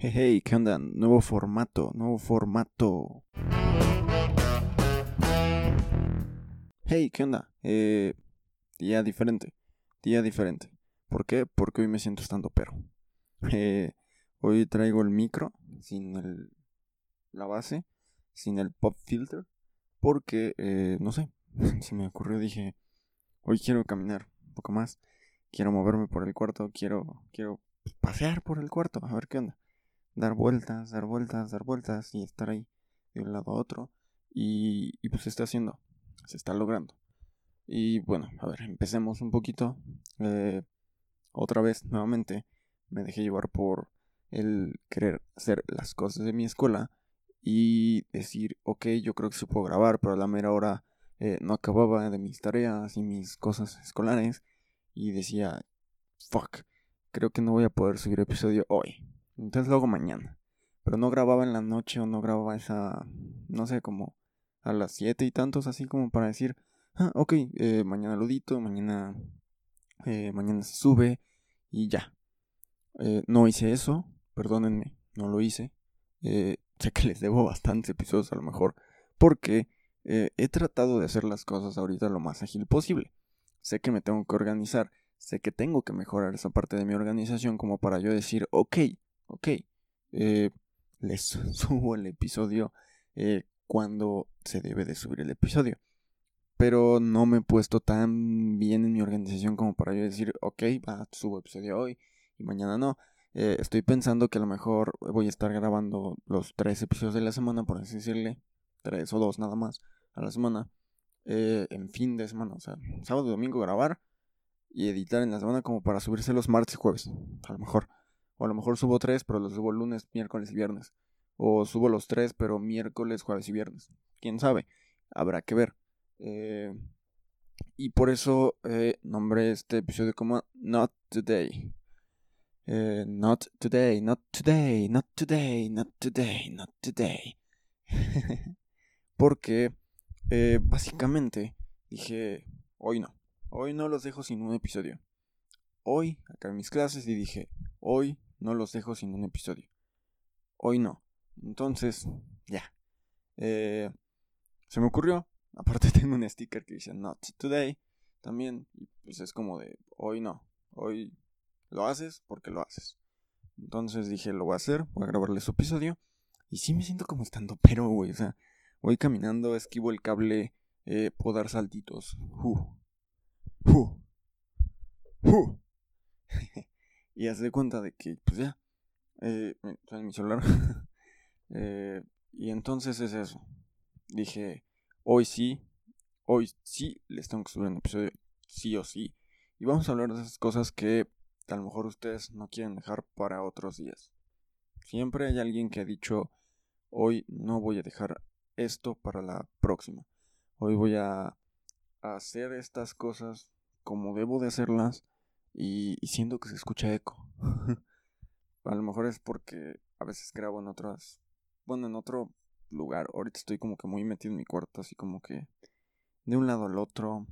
Hey, hey, ¿qué onda? Nuevo formato, nuevo formato. Hey, ¿qué onda? Eh, día diferente, día diferente. ¿Por qué? Porque hoy me siento estando pero. Eh, hoy traigo el micro sin el, la base, sin el pop filter, porque, eh, no sé, se me ocurrió, dije, hoy quiero caminar un poco más, quiero moverme por el cuarto, quiero, quiero pasear por el cuarto, a ver qué onda dar vueltas, dar vueltas, dar vueltas y estar ahí de un lado a otro. Y, pues se está haciendo, se está logrando. Y bueno, a ver, empecemos un poquito. Eh, otra vez, nuevamente, me dejé llevar por el querer hacer las cosas de mi escuela y decir, ok, yo creo que se puedo grabar, pero a la mera hora eh, no acababa de mis tareas y mis cosas escolares y decía, fuck, creo que no voy a poder subir episodio hoy. Entonces luego mañana. Pero no grababa en la noche o no grababa esa, no sé, como a las siete y tantos, así como para decir, ah, ok, eh, mañana lo dito, mañana, eh, mañana se sube y ya. Eh, no hice eso, perdónenme, no lo hice. sé que les debo bastantes episodios a lo mejor, porque he tratado de hacer las cosas ahorita lo más ágil posible. Sé que me tengo que organizar, sé que tengo que mejorar esa parte de mi organización como para yo decir, ok, ok, eh, les subo el episodio eh, cuando se debe de subir el episodio. Pero no me he puesto tan bien en mi organización como para yo decir, ok, va, subo episodio hoy y mañana no. Eh, estoy pensando que a lo mejor voy a estar grabando los tres episodios de la semana, por así decirle, tres o dos nada más a la semana, en fin de semana, o sea, sábado y domingo grabar y editar en la semana como para subirse los martes y jueves, a lo mejor. O a lo mejor subo tres, pero los subo lunes, miércoles y viernes. O subo los tres, pero miércoles, jueves y viernes. Quién sabe. Habrá que ver. Eh, y por eso eh, nombré este episodio como Not Today. Eh, not today, not today, not today, not today, not today. Porque eh, básicamente dije, hoy no, hoy no los dejo sin un episodio. Hoy acabé mis clases y dije, hoy no los dejo sin un episodio. Hoy no. Entonces, ya. Eh, se me ocurrió. Aparte tengo un sticker que dice Not Today. También. Y pues es como de hoy no. Hoy lo haces porque lo haces. Entonces dije, lo voy a hacer. Voy a grabarle su episodio. Y sí me siento como estando pero, güey. O sea, voy caminando, esquivo el cable, eh, puedo dar saltitos. Uh. Uh. Uh. Y hace cuenta de que, pues ya, eh, en mi celular. eh, y entonces es eso. Dije, hoy sí, hoy sí les tengo que subir un episodio, sí o sí. Y vamos a hablar de esas cosas que a lo mejor ustedes no quieren dejar para otros días. Siempre hay alguien que ha dicho, hoy no voy a dejar esto para la próxima. Hoy voy a hacer estas cosas como debo de hacerlas y, siento que se escucha eco. a lo mejor es porque a veces grabo en otras, bueno, en otro lugar. Ahorita estoy como que muy metido en mi cuarto, así como que de un lado al otro,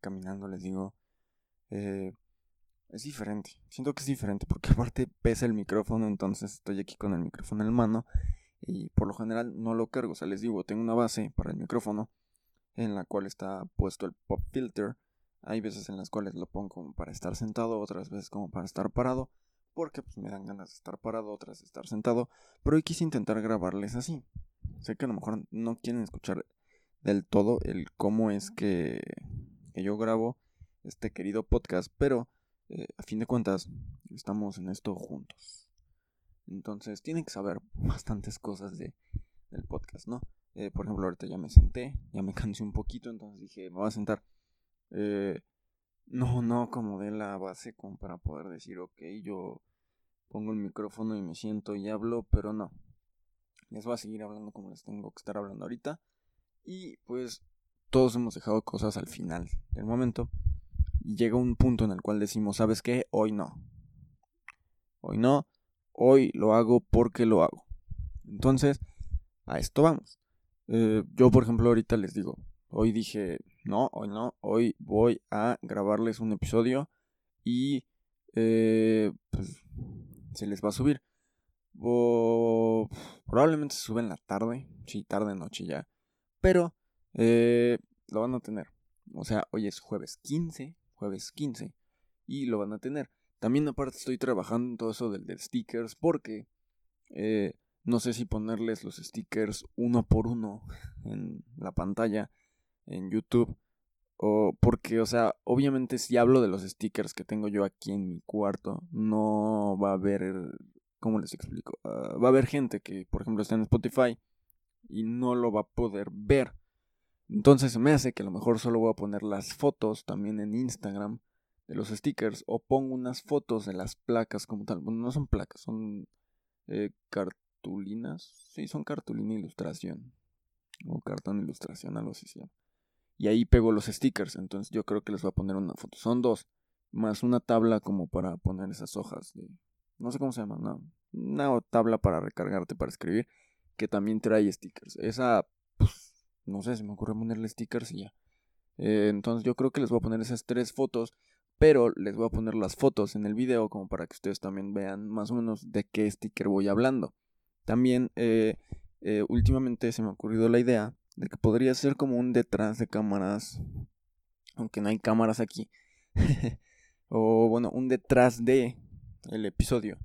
caminando, les digo. Eh, es diferente. Siento que es diferente porque aparte pesa el micrófono, entonces estoy aquí con el micrófono en mano y por lo general no lo cargo. O sea, les digo, tengo una base para el micrófono en la cual está puesto el pop filter hay veces en las cuales lo pongo como para estar sentado, otras veces como para estar parado, porque pues me dan ganas de estar parado, otras de estar sentado, pero hoy quise intentar grabarles así. Sé que a lo mejor no quieren escuchar del todo el cómo es que, que yo grabo este querido podcast, pero eh, a fin de cuentas estamos en esto juntos. Entonces tienen que saber bastantes cosas de, del podcast, ¿no? Eh, por ejemplo, ahorita ya me senté, ya me cansé un poquito, entonces dije, me voy a sentar eh, no, no como de la base como para poder decir, ok, yo pongo el micrófono y me siento y hablo, pero no. Les voy a seguir hablando como les tengo que estar hablando ahorita. Y pues todos hemos dejado cosas al final del momento. Y llega un punto en el cual decimos, ¿sabes qué? Hoy no. Hoy no. Hoy lo hago porque lo hago. Entonces, a esto vamos. Eh, yo, por ejemplo, ahorita les digo, Hoy dije, no, hoy no, hoy voy a grabarles un episodio y eh, pues, se les va a subir. Probablemente se sube en la tarde. Sí, tarde, noche ya. Pero eh, lo van a tener. O sea, hoy es jueves 15. Jueves 15. Y lo van a tener. También aparte estoy trabajando en todo eso del, de stickers. Porque eh, no sé si ponerles los stickers uno por uno en la pantalla. En YouTube. O porque, o sea, obviamente si hablo de los stickers que tengo yo aquí en mi cuarto, no va a haber, ¿cómo les explico? Ah, va a haber gente que, por ejemplo, está en Spotify y no lo va a poder ver. Entonces me hace que a lo mejor solo voy a poner las fotos también en Instagram de los stickers o pongo unas fotos de las placas como tal. No son placas, son eh, cartulinas. Sí, son cartulina ilustración. O cartón ilustración, algo así se llama y ahí pego los stickers. Entonces yo creo que les voy a poner una foto. Son dos, más una tabla como para poner esas hojas de... No sé cómo se llama, no. Una tabla para recargarte, para escribir, que también trae stickers. Esa, pues, no sé, se me ocurre ponerle stickers y ya. Eh, entonces yo creo que les voy a poner esas tres fotos, pero les voy a poner las fotos en el video como para que ustedes también vean más o menos de qué sticker voy hablando. También eh, eh, últimamente se me ha ocurrido la idea de que podría ser como un detrás de cámaras, aunque no hay cámaras aquí, o bueno, un detrás de el episodio,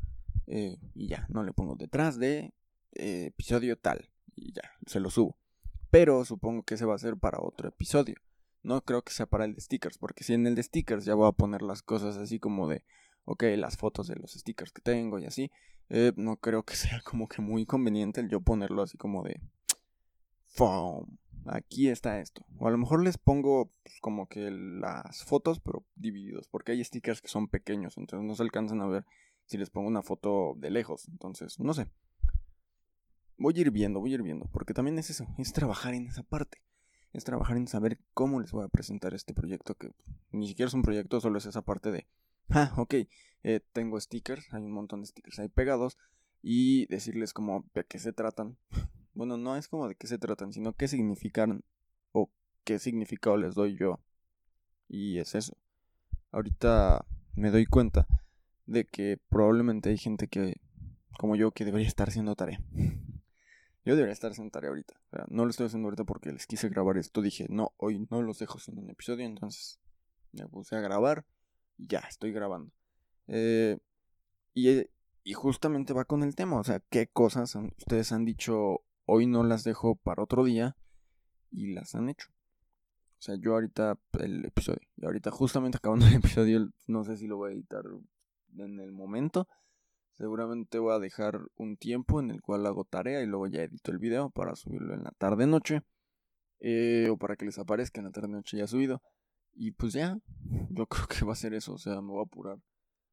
eh, y ya, no le pongo detrás de eh, episodio tal, y ya, se lo subo. Pero supongo que se va a hacer para otro episodio. No creo que sea para el de stickers, porque si en el de stickers ya voy a poner las cosas así como de, ok, las fotos de los stickers que tengo y así, eh, no creo que sea como que muy conveniente el yo ponerlo así como de, Aquí está esto. O a lo mejor les pongo pues, como que las fotos, pero divididos. Porque hay stickers que son pequeños. Entonces no se alcanzan a ver si les pongo una foto de lejos. Entonces, no sé. Voy a ir viendo, voy a ir viendo. Porque también es eso. Es trabajar en esa parte. Es trabajar en saber cómo les voy a presentar este proyecto. Que ni siquiera es un proyecto, solo es esa parte de. Ah, ok. Eh, tengo stickers. Hay un montón de stickers ahí pegados. Y decirles como de qué se tratan bueno, no es como de qué se tratan, sino qué significan o qué significado les doy yo. Y es eso. Ahorita me doy cuenta de que probablemente hay gente que, como yo, que debería estar haciendo tarea. yo debería estar haciendo tarea ahorita. No lo estoy haciendo ahorita porque les quise grabar esto. Dije, no, hoy no los dejo sin un episodio. Entonces me puse a grabar y ya, estoy grabando. Eh, y, y justamente va con el tema. O sea, qué cosas ustedes han dicho hoy no las dejo para otro día y las han hecho. O sea, yo ahorita el episodio, y ahorita justamente acabando el episodio, no sé si lo voy a editar en el momento. Seguramente voy a dejar un tiempo en el cual hago tarea y luego ya edito el video para subirlo en la tarde noche. Eh, o para que les aparezca en la tarde noche ya subido. Y pues ya, yo creo que va a ser eso. O sea, me voy a apurar.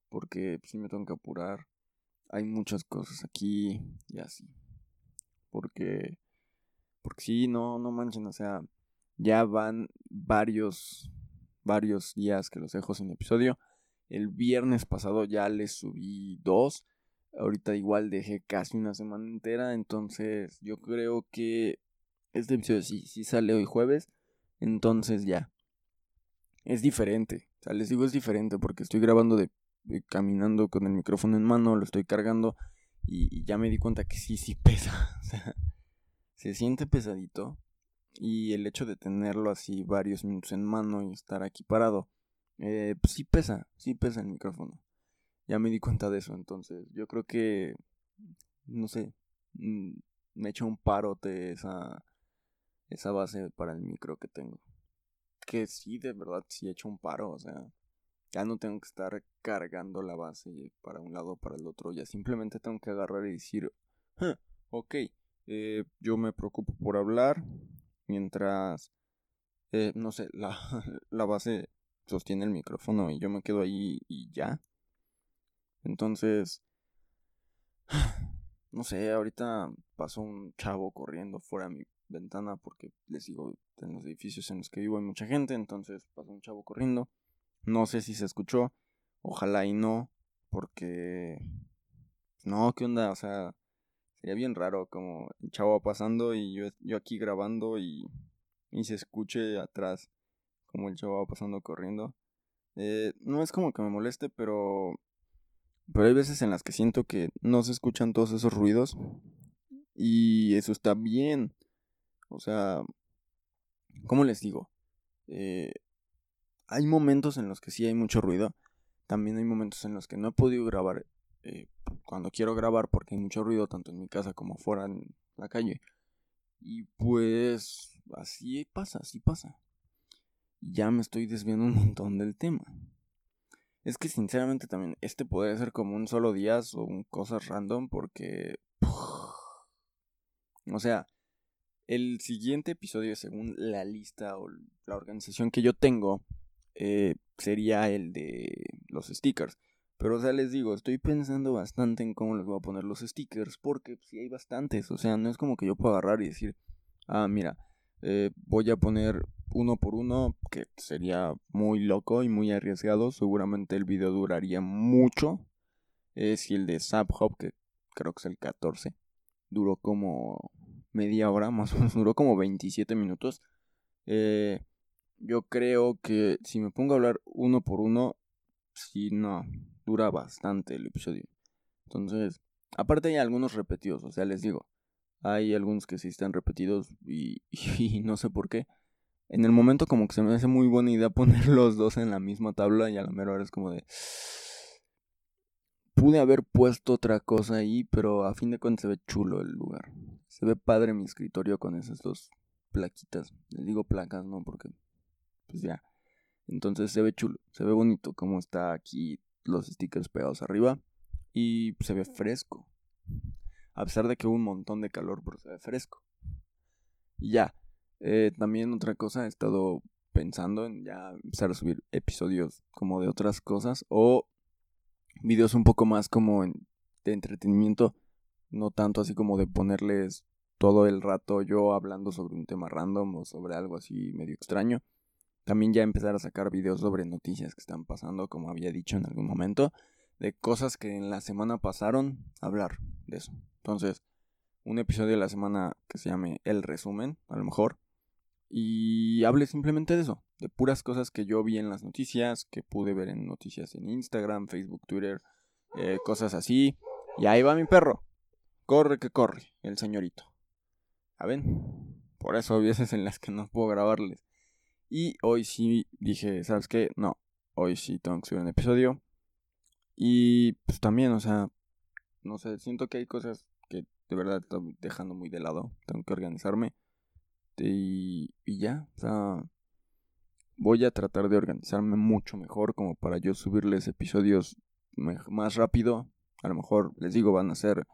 Porque si me tengo que apurar. Hay muchas cosas aquí y así. Porque, porque sí, no, no manchen, o sea, ya van varios, varios días que los dejo sin episodio. El viernes pasado ya les subí dos. Ahorita igual dejé casi una semana entera. Entonces yo creo que este episodio sí, sí sale hoy jueves. Entonces ya. Es diferente. Les digo es diferente porque estoy grabando de, caminando con el micrófono en mano, lo estoy cargando y, ya me di cuenta que sí, sí pesa. O sea, se siente pesadito. Y el hecho de tenerlo así varios minutos en mano y estar aquí parado, eh, pues sí pesa, sí pesa el micrófono. Ya me di cuenta de eso, entonces yo creo que, no sé, mm, me echa un parote esa, esa base para el micro que tengo. Que sí, de verdad, sí echa un paro, o sea, ya no tengo que estar cargando la base para un lado o para el otro. Ya simplemente tengo que agarrar y decir, ok, eh, yo me preocupo por hablar mientras, eh, no sé, la, la base sostiene el micrófono y yo me quedo ahí y ya. Entonces, no sé, ahorita pasó un chavo corriendo fuera de mi ventana porque les digo, en los edificios en los que vivo hay mucha gente, entonces pasó un chavo corriendo no sé si se escuchó. Ojalá y no. Porque... No, ¿qué onda? O sea, sería bien raro como el chavo pasando y yo, yo aquí grabando y, y se escuche atrás como el chavo va pasando corriendo. Eh, no es como que me moleste, pero Pero hay veces en las que siento que no se escuchan todos esos ruidos. Y eso está bien. O sea, ¿cómo les digo? Eh, hay momentos en los que sí hay mucho ruido. También hay momentos en los que no he podido grabar eh, cuando quiero grabar porque hay mucho ruido tanto en mi casa como fuera en la calle. Y pues así pasa, así pasa. Ya me estoy desviando un montón del tema. Es que sinceramente también este puede ser como un solo día o un cosas random porque... O sea, el siguiente episodio según la lista o la organización que yo tengo eh, sería el de los stickers. Pero, o sea, les digo, estoy pensando bastante en cómo les voy a poner los stickers, porque si hay bastantes, o sea, no es como que yo pueda agarrar y decir, ah, mira, eh, voy a poner uno por uno, que sería muy loco y muy arriesgado, seguramente el video duraría mucho. Es si el de Zap Hop, que creo que es el 14, duró como media hora, más o menos, duró como 27 minutos. Eh, yo creo que si me pongo a hablar uno por uno, si no, dura bastante el episodio. Entonces, aparte hay algunos repetidos, o sea, les digo, hay algunos que sí están repetidos y, no sé por qué. En el momento como que se me hace muy buena idea poner los dos en la misma tabla y a la mera hora es como de... Pude haber puesto otra cosa ahí, pero a fin de cuentas se ve chulo el lugar. Se ve padre mi escritorio con esas dos plaquitas. Les digo placas, ¿no? Porque, pues ya. Entonces se ve chulo, se ve bonito como está aquí los stickers pegados arriba y se ve fresco. A pesar de que hubo un montón de calor, pero se ve fresco. Y ya, eh, también otra cosa, he estado pensando en ya empezar a subir episodios como de otras cosas o videos un poco más como de entretenimiento, no tanto así como de ponerles todo el rato yo hablando sobre un tema random o sobre algo así medio extraño, también ya empezar a sacar videos sobre noticias que están pasando, como había dicho en algún momento, de cosas que en la semana pasaron, hablar de eso. Entonces, un episodio de la semana que se llame El resumen, a lo mejor, y hable simplemente de eso, de puras cosas que yo vi en las noticias, que pude ver en noticias en Instagram, Facebook, Twitter, eh, cosas así. Y ahí va mi perro. Corre que corre, el señorito. ¿A ven? Por eso veces en las que no puedo grabarles. Y hoy sí dije, ¿sabes qué? No, hoy sí tengo que subir un episodio. Y pues también, o sea, no sé, siento que hay cosas que de verdad estoy dejando muy de lado. Tengo que organizarme. Y, y ya, o sea, voy a tratar de organizarme mucho mejor como para yo subirles episodios más rápido. A lo mejor, les digo, van a ser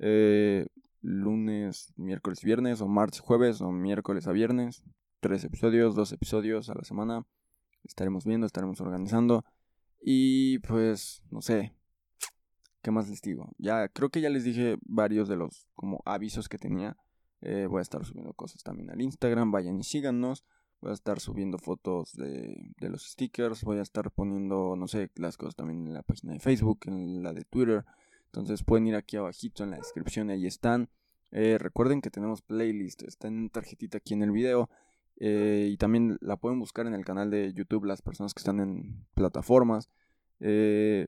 eh, lunes, miércoles, viernes, o martes, jueves, o miércoles a viernes tres episodios, dos episodios a la semana. Estaremos viendo, estaremos organizando. Y pues, no sé. ¿Qué más les digo? Ya, creo que ya les dije varios de los como avisos que tenía. Eh, voy a estar subiendo cosas también al Instagram. Vayan y síganos. Voy a estar subiendo fotos de, los stickers. Voy a estar poniendo, no sé, las cosas también en la página de Facebook, en la de Twitter. Entonces pueden ir aquí abajito en la descripción, ahí están. Eh, recuerden que tenemos playlist, está en tarjetita aquí en el video. Eh, y también la pueden buscar en el canal de YouTube las personas que están en plataformas. Eh,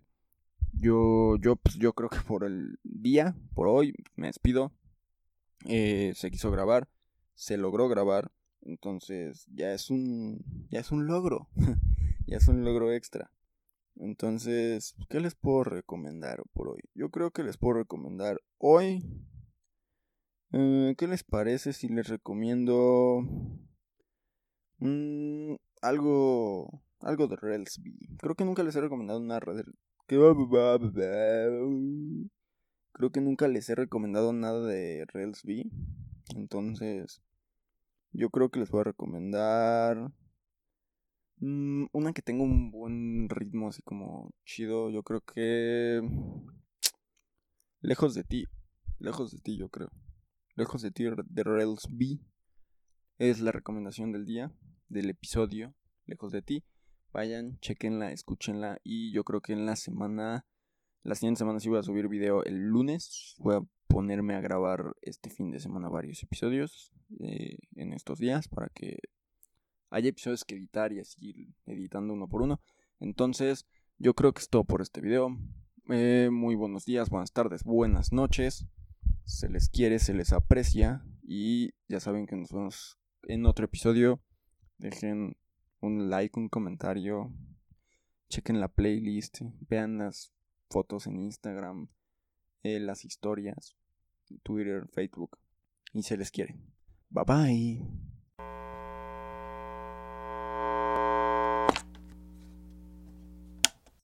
yo, yo, pues, yo creo que por el día, por hoy, me despido. Eh, se quiso grabar, se logró grabar. Entonces ya es un, ya es un logro. ya es un logro extra. Entonces, ¿qué les puedo recomendar por hoy? Yo creo que les puedo recomendar hoy. ¿Qué les parece si les recomiendo Mm, algo. Algo de Railsby. Creo que nunca les he recomendado una. Creo que nunca les he recomendado nada de Railsby. Entonces. Yo creo que les voy a recomendar. Mm, una que tenga un buen ritmo así como chido. Yo creo que. Lejos de ti. Lejos de ti, yo creo. Lejos de ti de Railsby. Es la recomendación del día del episodio, lejos de ti. Vayan, chequenla, escúchenla y yo creo que en la semana, la siguiente semana sí voy a subir video el lunes. Voy a ponerme a grabar este fin de semana varios episodios eh, en estos días para que haya episodios que editar y así editando uno por uno. Entonces, yo creo que es todo por este video. Eh, muy buenos días, buenas tardes, buenas noches. Se les quiere, se les aprecia. Y ya saben que nos vemos en otro episodio. Dejen un like, un comentario. Chequen la playlist. Vean las fotos en Instagram. Eh, las historias. Twitter, Facebook. Y se les quiere. Bye bye.